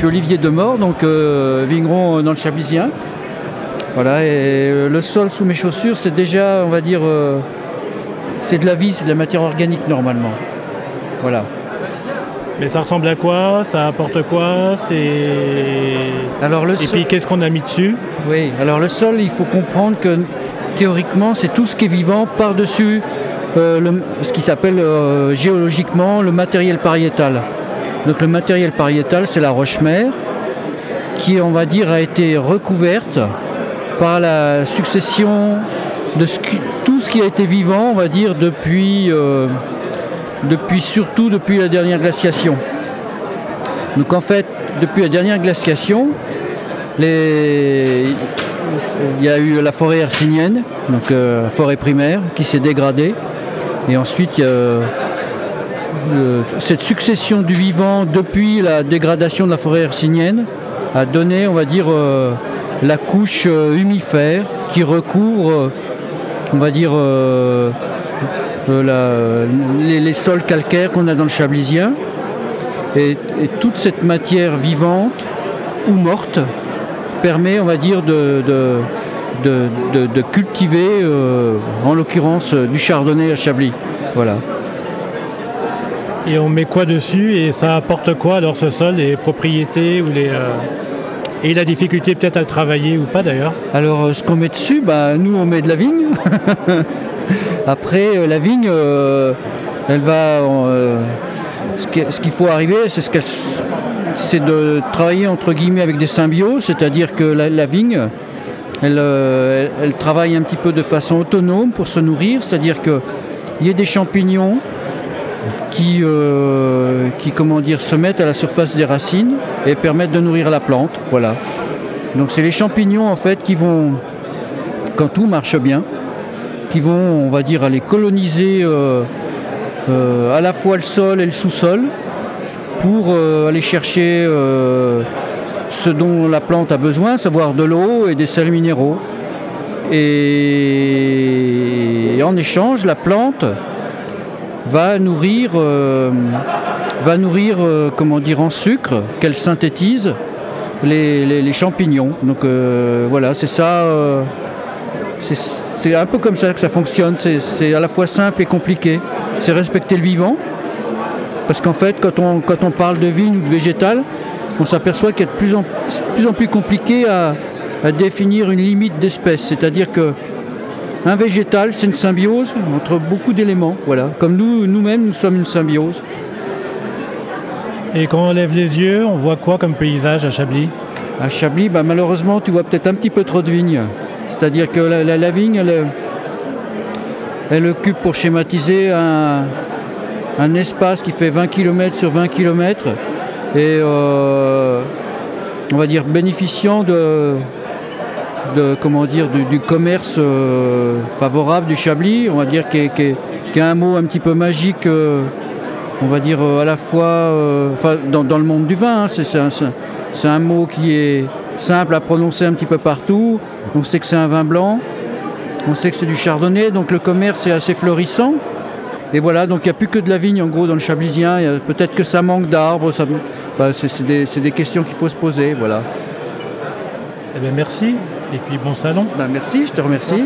suis Olivier Demort, donc euh, vigneron dans le Chablisien. Voilà, et euh, le sol sous mes chaussures, c'est déjà, on va dire, euh, c'est de la vie, c'est de la matière organique normalement. Voilà. Mais ça ressemble à quoi? Ça apporte quoi? C'est. Alors le Et sol, puis qu'est-ce qu'on a mis dessus? Oui, alors le sol, il faut comprendre que théoriquement, c'est tout ce qui est vivant par-dessus euh, ce qui s'appelle euh, géologiquement le matériel pariétal. Donc le matériel pariétal, c'est la roche-mère qui, on va dire, a été recouverte par la succession de tout ce qui a été vivant, on va dire, depuis, euh, depuis surtout depuis la dernière glaciation. Donc en fait, depuis la dernière glaciation, il y a eu la forêt hercynienne, donc euh, forêt primaire, qui s'est dégradée. Et ensuite, il y a cette succession du vivant depuis la dégradation de la forêt hercynienne a donné, on va dire, euh, la couche euh, humifère qui recouvre, euh, on va dire, euh, euh, les, sols calcaires qu'on a dans le Chablisien. Et, toute cette matière vivante ou morte permet, on va dire, de, cultiver, euh, en l'occurrence, euh, du chardonnay à Chablis. Voilà. Et on met quoi dessus Et ça apporte quoi alors ce sol Les propriétés ou les. euh, Et la difficulté peut-être à le travailler ou pas d'ailleurs? Alors, euh, ce qu'on met dessus, bah, nous, on met de la vigne. Après, euh, la vigne, elle va. ce qui- ce qu'il faut arriver, c'est ce qu'elle- c'est de travailler entre guillemets avec des symbioses, c'est-à-dire que la, vigne, elle travaille un petit peu de façon autonome pour se nourrir, c'est-à-dire qu'il y a des champignons qui, euh, qui comment dire, se mettent à la surface des racines et permettent de nourrir la plante. Voilà. Donc c'est les champignons en fait qui vont, quand tout marche bien, qui vont, on va dire, aller coloniser euh, euh, à la fois le sol et le sous-sol pour aller chercher ce dont la plante a besoin, savoir de l'eau et des sels minéraux. Et en échange, la plante va nourrir, euh, va nourrir euh, comment dire, en sucre qu'elle synthétise les, champignons. Donc euh, voilà, c'est ça. c'est un peu comme ça que ça fonctionne. C'est à la fois simple et compliqué. C'est respecter le vivant. Parce qu'en fait, quand on, quand on parle de vigne ou de végétal, on s'aperçoit qu'il a de plus en, de plus en plus compliqué à, à définir une limite d'espèce. C'est-à-dire que un végétal, c'est une symbiose entre beaucoup d'éléments. Voilà. Comme nous, nous-mêmes, nous sommes une symbiose. Et quand on lève les yeux, on voit quoi comme paysage à Chablis? À Chablis, bah, malheureusement, tu vois peut-être un petit peu trop de vignes. C'est-à-dire que la, la- la vigne, elle, elle occupe pour schématiser un, un espace qui fait 20 km sur 20 km et euh, on va dire bénéficiant de, de comment dire du, commerce euh, favorable du Chablis, on va dire qui est, est un mot un petit peu magique. euh, on va dire euh, à la fois dans, dans le monde du vin, hein, c'est un, un- mot qui est simple à prononcer un petit peu partout. On sait que c'est un vin blanc, on sait que c'est du chardonnay, donc le commerce est assez florissant. Et voilà, donc il n'y a plus que de la vigne en gros dans le Chablisien. Peut-être que ça manque d'arbres, c'est des, des questions qu'il faut se poser. Voilà. Eh bien merci. Et puis bon salon. Ben, merci, je te remercie.